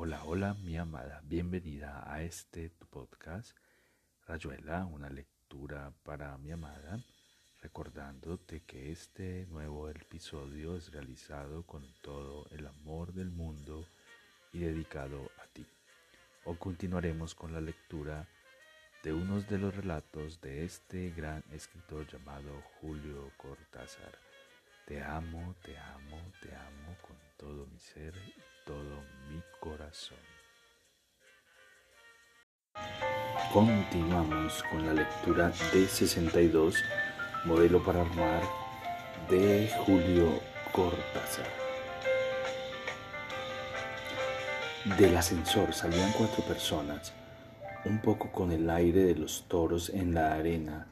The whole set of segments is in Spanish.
Hola, hola, mi amada. Bienvenida a este tu podcast, Rayuela, una lectura para mi amada. Recordándote que este nuevo episodio es realizado con todo el amor del mundo y dedicado a ti. Hoy continuaremos con la lectura de unos de los relatos de este gran escritor llamado Julio Cortázar. Te amo, te amo, te amo con todo mi ser todo mi corazón. Continuamos con la lectura de 62, modelo para armar de Julio Cortázar. Del ascensor salían cuatro personas, un poco con el aire de los toros en la arena,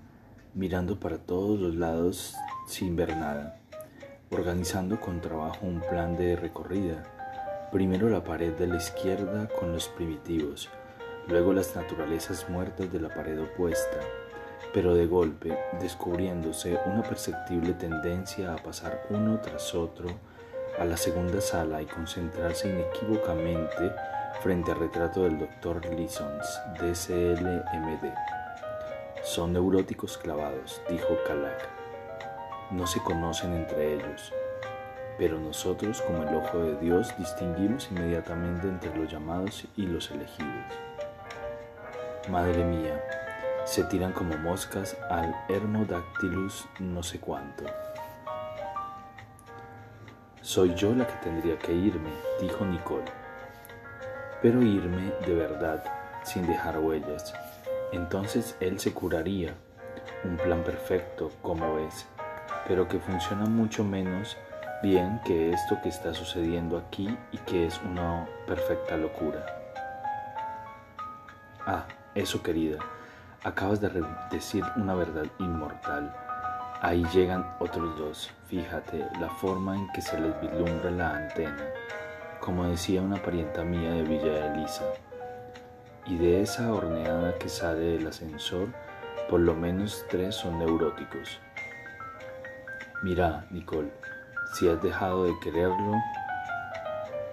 mirando para todos los lados sin ver nada organizando con trabajo un plan de recorrida. Primero la pared de la izquierda con los primitivos, luego las naturalezas muertas de la pared opuesta, pero de golpe descubriéndose una perceptible tendencia a pasar uno tras otro a la segunda sala y concentrarse inequívocamente frente al retrato del Dr. Lisons, DCLMD. Son neuróticos clavados, dijo Calac no se conocen entre ellos, pero nosotros como el ojo de Dios distinguimos inmediatamente entre los llamados y los elegidos. Madre mía, se tiran como moscas al Hermodactylus no sé cuánto. Soy yo la que tendría que irme, dijo Nicole. Pero irme de verdad, sin dejar huellas. Entonces él se curaría. Un plan perfecto, como ves pero que funciona mucho menos bien que esto que está sucediendo aquí y que es una perfecta locura. Ah, eso querida, acabas de decir una verdad inmortal. Ahí llegan otros dos, fíjate la forma en que se les vislumbra la antena, como decía una parienta mía de Villa Elisa. Y de esa horneada que sale del ascensor, por lo menos tres son neuróticos. Mira, Nicole, si has dejado de quererlo,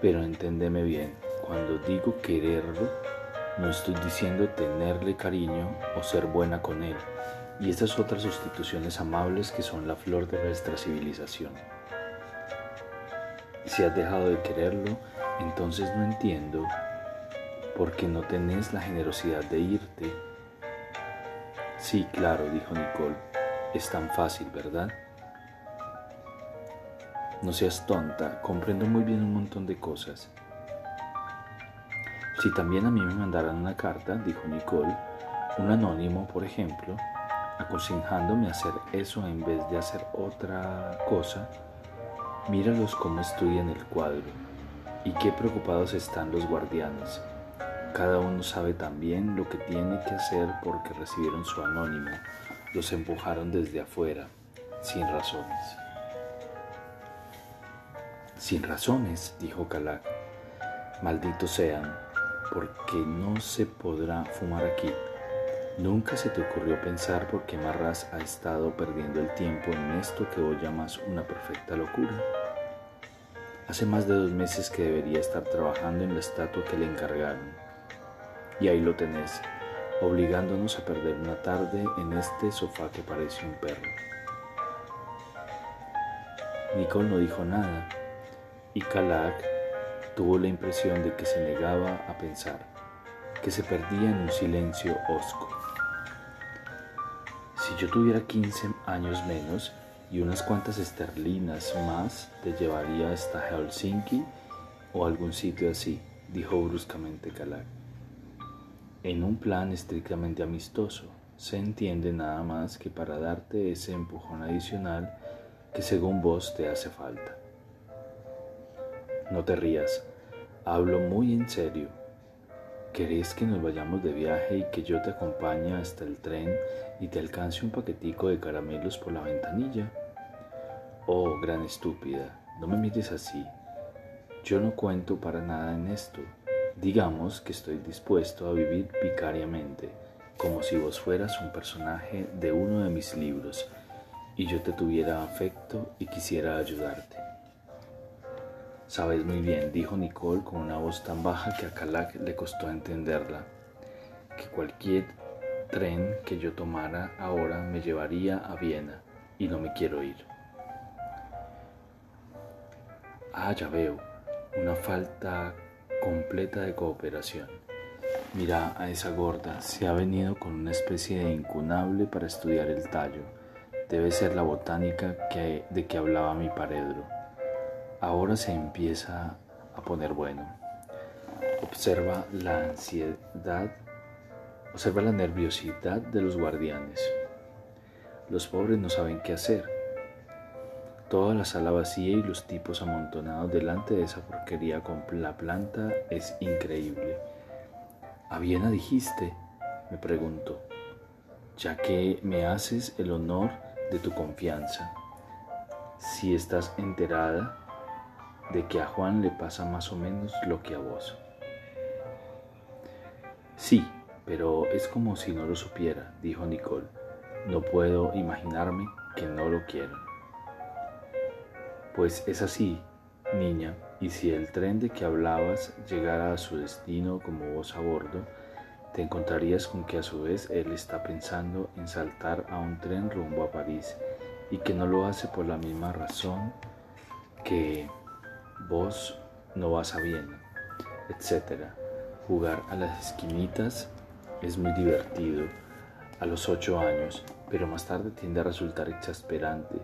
pero enténdeme bien, cuando digo quererlo, no estoy diciendo tenerle cariño o ser buena con él, y estas otras sustituciones amables que son la flor de nuestra civilización. Si has dejado de quererlo, entonces no entiendo por qué no tenés la generosidad de irte. Sí, claro, dijo Nicole, es tan fácil, ¿verdad? No seas tonta, comprendo muy bien un montón de cosas. Si también a mí me mandaran una carta, dijo Nicole, un anónimo, por ejemplo, aconsejándome hacer eso en vez de hacer otra cosa, míralos cómo estudian el cuadro y qué preocupados están los guardianes. Cada uno sabe también lo que tiene que hacer porque recibieron su anónimo, los empujaron desde afuera, sin razones. Sin razones, dijo Calac. Malditos sean, porque no se podrá fumar aquí. Nunca se te ocurrió pensar por qué Marras ha estado perdiendo el tiempo en esto que hoy llamas una perfecta locura. Hace más de dos meses que debería estar trabajando en la estatua que le encargaron. Y ahí lo tenés, obligándonos a perder una tarde en este sofá que parece un perro. Nicole no dijo nada, y Kalak tuvo la impresión de que se negaba a pensar, que se perdía en un silencio hosco. Si yo tuviera 15 años menos y unas cuantas esterlinas más, te llevaría hasta Helsinki o algún sitio así, dijo bruscamente Kalak. En un plan estrictamente amistoso, se entiende nada más que para darte ese empujón adicional que según vos te hace falta. No te rías, hablo muy en serio. ¿Querés que nos vayamos de viaje y que yo te acompañe hasta el tren y te alcance un paquetico de caramelos por la ventanilla? Oh, gran estúpida, no me mires así. Yo no cuento para nada en esto. Digamos que estoy dispuesto a vivir vicariamente, como si vos fueras un personaje de uno de mis libros y yo te tuviera afecto y quisiera ayudarte. Sabes muy bien, dijo Nicole con una voz tan baja que a Kalak le costó entenderla, que cualquier tren que yo tomara ahora me llevaría a Viena y no me quiero ir. Ah, ya veo, una falta completa de cooperación. Mira a esa gorda, se ha venido con una especie de incunable para estudiar el tallo. Debe ser la botánica de que hablaba mi paredro. Ahora se empieza a poner bueno. Observa la ansiedad, observa la nerviosidad de los guardianes. Los pobres no saben qué hacer. Toda la sala vacía y los tipos amontonados delante de esa porquería con la planta es increíble. ¿A Viena dijiste? me preguntó, ya que me haces el honor de tu confianza. Si estás enterada de que a Juan le pasa más o menos lo que a vos. Sí, pero es como si no lo supiera, dijo Nicole. No puedo imaginarme que no lo quiero. Pues es así, niña, y si el tren de que hablabas llegara a su destino como vos a bordo, te encontrarías con que a su vez él está pensando en saltar a un tren rumbo a París y que no lo hace por la misma razón que vos no vas a Viena, etc. Jugar a las esquinitas es muy divertido a los ocho años, pero más tarde tiende a resultar exasperante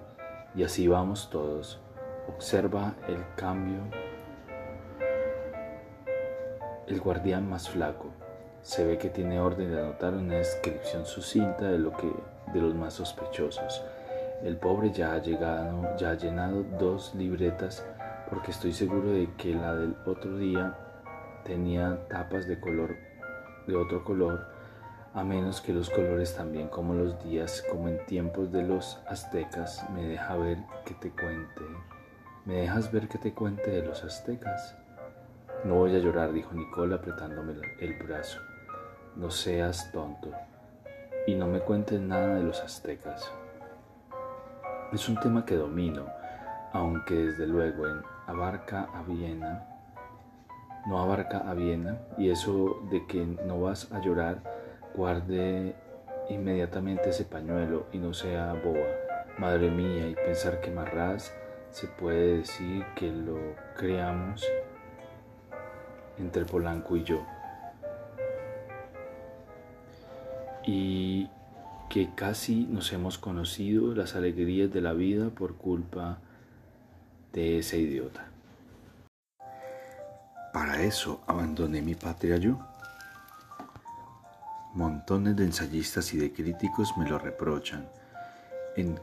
y así vamos todos. Observa el cambio el guardián más flaco. Se ve que tiene orden de anotar una descripción sucinta de lo que de los más sospechosos. El pobre ya ha llegado, ya ha llenado dos libretas porque estoy seguro de que la del otro día tenía tapas de color de otro color, a menos que los colores también como los días, como en tiempos de los aztecas, me deja ver que te cuente. ¿Me dejas ver que te cuente de los aztecas? No voy a llorar, dijo Nicole apretándome el brazo. No seas tonto y no me cuentes nada de los aztecas. Es un tema que domino, aunque desde luego en abarca a Viena, no abarca a Viena, y eso de que no vas a llorar, guarde inmediatamente ese pañuelo y no sea boba. Madre mía, y pensar que Marraz se puede decir que lo creamos entre Polanco y yo. Y que casi nos hemos conocido las alegrías de la vida por culpa de ese idiota. Para eso abandoné mi patria yo. Montones de ensayistas y de críticos me lo reprochan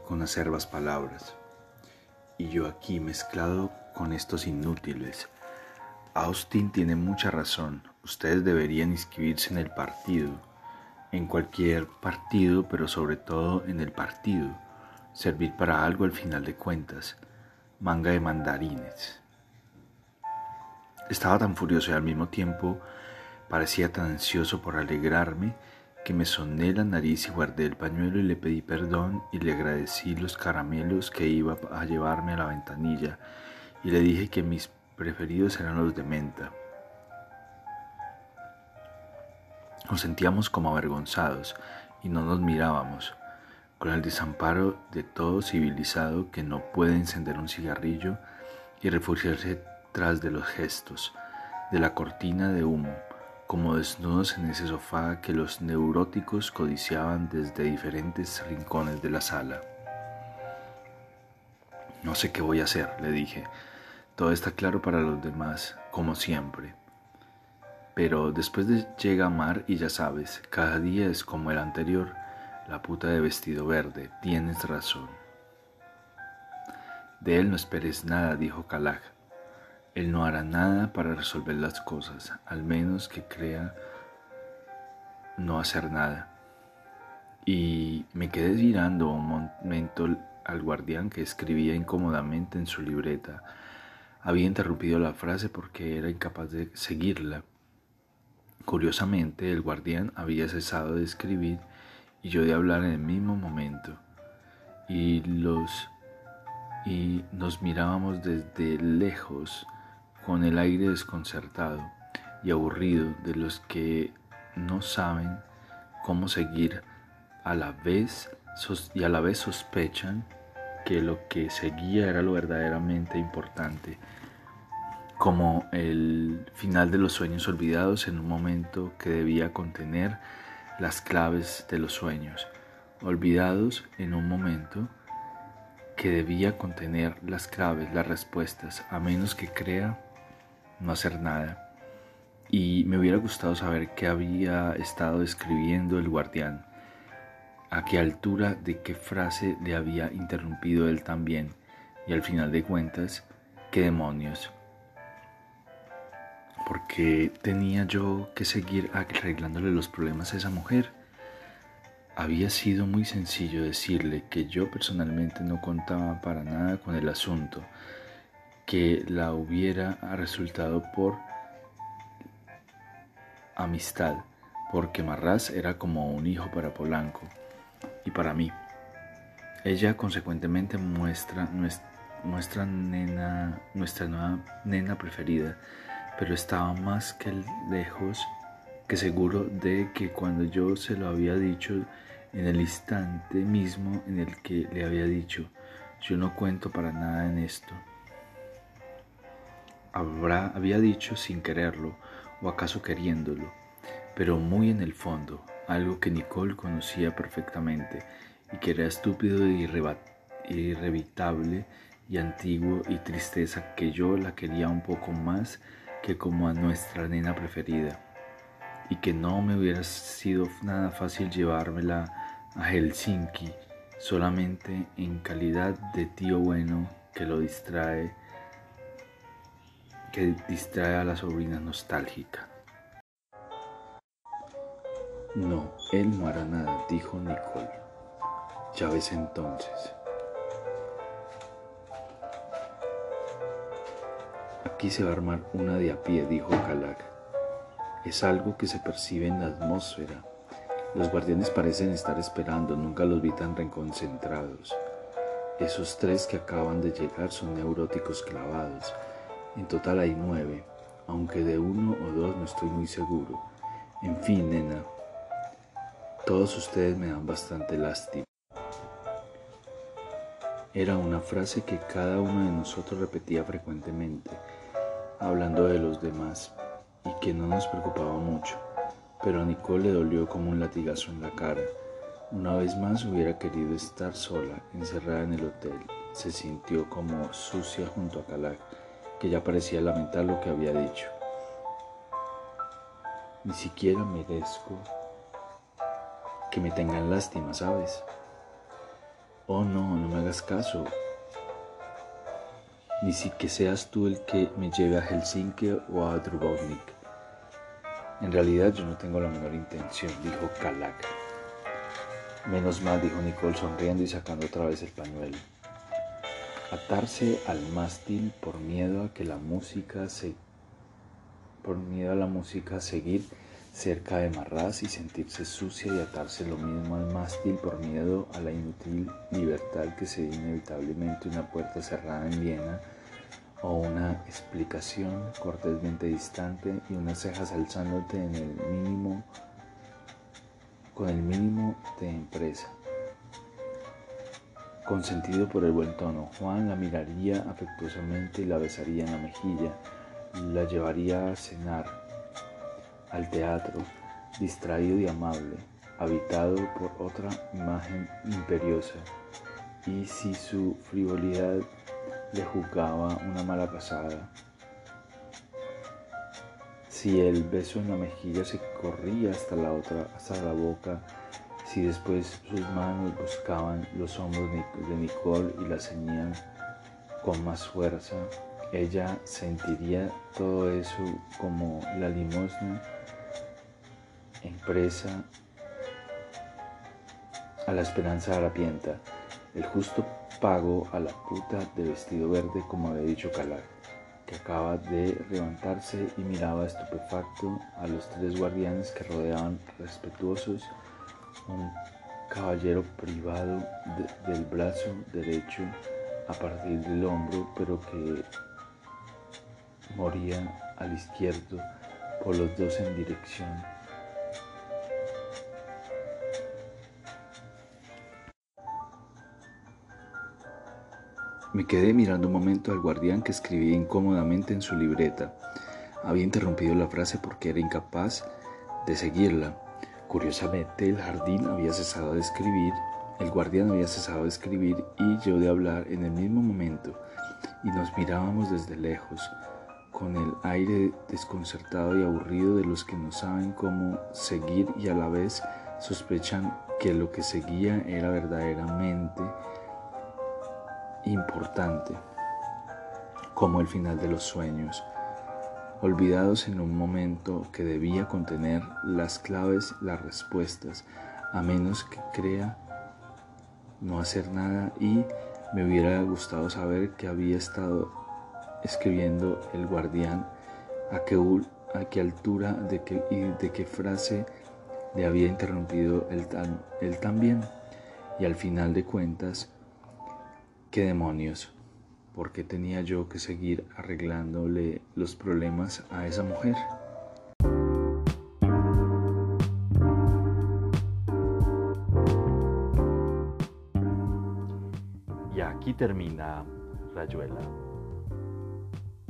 con acervas palabras. Y yo aquí mezclado con estos inútiles Austin tiene mucha razón. Ustedes deberían inscribirse en el partido, en cualquier partido, pero sobre todo en el partido. Servir para algo al final de cuentas. Manga de mandarines. Estaba tan furioso y al mismo tiempo parecía tan ansioso por alegrarme que me soné la nariz y guardé el pañuelo y le pedí perdón y le agradecí los caramelos que iba a llevarme a la ventanilla y le dije que mis preferidos eran los de menta. Nos sentíamos como avergonzados y no nos mirábamos, con el desamparo de todo civilizado que no puede encender un cigarrillo y refugiarse tras de los gestos, de la cortina de humo, como desnudos en ese sofá que los neuróticos codiciaban desde diferentes rincones de la sala. No sé qué voy a hacer, le dije, todo está claro para los demás, como siempre. Pero después de llega Mar y ya sabes, cada día es como el anterior, la puta de vestido verde, tienes razón. De él no esperes nada, dijo Kalaj. Él no hará nada para resolver las cosas, al menos que crea no hacer nada. Y me quedé mirando un momento al guardián que escribía incómodamente en su libreta había interrumpido la frase porque era incapaz de seguirla. Curiosamente, el guardián había cesado de escribir y yo de hablar en el mismo momento. Y los y nos mirábamos desde lejos con el aire desconcertado y aburrido de los que no saben cómo seguir a la vez y a la vez sospechan que lo que seguía era lo verdaderamente importante, como el final de los sueños olvidados en un momento que debía contener las claves de los sueños, olvidados en un momento que debía contener las claves, las respuestas, a menos que crea no hacer nada. Y me hubiera gustado saber qué había estado escribiendo el guardián, a qué altura de qué frase le había interrumpido él también, y al final de cuentas, qué demonios. Porque tenía yo que seguir arreglándole los problemas a esa mujer? Había sido muy sencillo decirle que yo personalmente no contaba para nada con el asunto, que la hubiera resultado por amistad, porque Marras era como un hijo para Polanco y para mí. Ella consecuentemente muestra nuestra, nena, nuestra nueva nena preferida, pero estaba más que lejos que seguro de que cuando yo se lo había dicho en el instante mismo en el que le había dicho, yo no cuento para nada en esto. Habrá, había dicho sin quererlo, o acaso queriéndolo, pero muy en el fondo, algo que Nicole conocía perfectamente y que era estúpido e irrevitable y antiguo y tristeza que yo la quería un poco más que como a nuestra nena preferida y que no me hubiera sido nada fácil llevármela a Helsinki solamente en calidad de tío bueno que lo distrae, que distrae a la sobrina nostálgica. No, él no hará nada, dijo Nicole. Ya ves entonces. Aquí se va a armar una de a pie, dijo Kalak es algo que se percibe en la atmósfera. Los guardianes parecen estar esperando, nunca los vi tan reconcentrados. Esos tres que acaban de llegar son neuróticos clavados. En total hay nueve, aunque de uno o dos no estoy muy seguro. En fin, nena, todos ustedes me dan bastante lástima. Era una frase que cada uno de nosotros repetía frecuentemente, hablando de los demás y que no nos preocupaba mucho, pero a Nicole le dolió como un latigazo en la cara. Una vez más hubiera querido estar sola, encerrada en el hotel. Se sintió como sucia junto a Kalak, que ya parecía lamentar lo que había dicho. Ni siquiera merezco que me tengan lástima, ¿sabes? Oh no, no me hagas caso ni si que seas tú el que me lleve a Helsinki o a Dubrovnik. En realidad yo no tengo la menor intención, dijo Kalak. Menos mal, dijo Nicole sonriendo y sacando otra vez el pañuelo. Atarse al mástil por miedo a que la música se por miedo a la música seguir cerca de Marras y sentirse sucia y atarse lo mismo al mástil por miedo a la inútil libertad que sería inevitablemente una puerta cerrada en Viena o una explicación cortésmente distante y unas cejas alzándote en el mínimo con el mínimo de empresa. Consentido por el buen tono, Juan la miraría afectuosamente y la besaría en la mejilla, la llevaría a cenar, al teatro, distraído y amable, habitado por otra imagen imperiosa, y si su frivolidad le juzgaba una mala pasada. Si el beso en la mejilla se corría hasta la otra, hasta la boca, si después sus manos buscaban los hombros de Nicole y la ceñían con más fuerza, ella sentiría todo eso como la limosna empresa a la esperanza harapienta, el justo pago a la puta de vestido verde, como había dicho Calar, que acaba de levantarse y miraba estupefacto a los tres guardianes que rodeaban respetuosos un caballero privado del brazo derecho a partir del hombro, pero que moría al izquierdo por los dos en dirección. Me quedé mirando un momento al guardián que escribía incómodamente en su libreta. Había interrumpido la frase porque era incapaz de seguirla. Curiosamente, el jardín había cesado de escribir, el guardián había cesado de escribir y yo de hablar en el mismo momento, y nos mirábamos desde lejos con el aire desconcertado y aburrido de los que no saben cómo seguir y a la vez sospechan que lo que seguía era verdaderamente importante, como el final de los sueños, olvidados en un momento que debía contener las claves, las respuestas, a menos que crea no hacer nada y me hubiera gustado saber que había estado escribiendo el guardián, a qué, a qué altura de qué, y de qué frase le había interrumpido él, tan, él también. Y al final de cuentas, ¿qué demonios? ¿Por qué tenía yo que seguir arreglándole los problemas a esa mujer? Y aquí termina Rayuela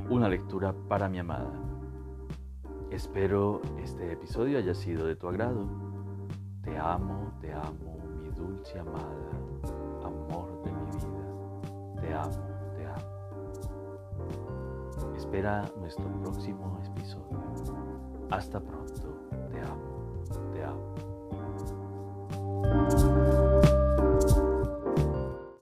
una lectura para mi amada. Espero este episodio haya sido de tu agrado. Te amo, te amo, mi dulce amada, Te amo, te amo. Espera nuestro próximo episodio. Hasta pronto.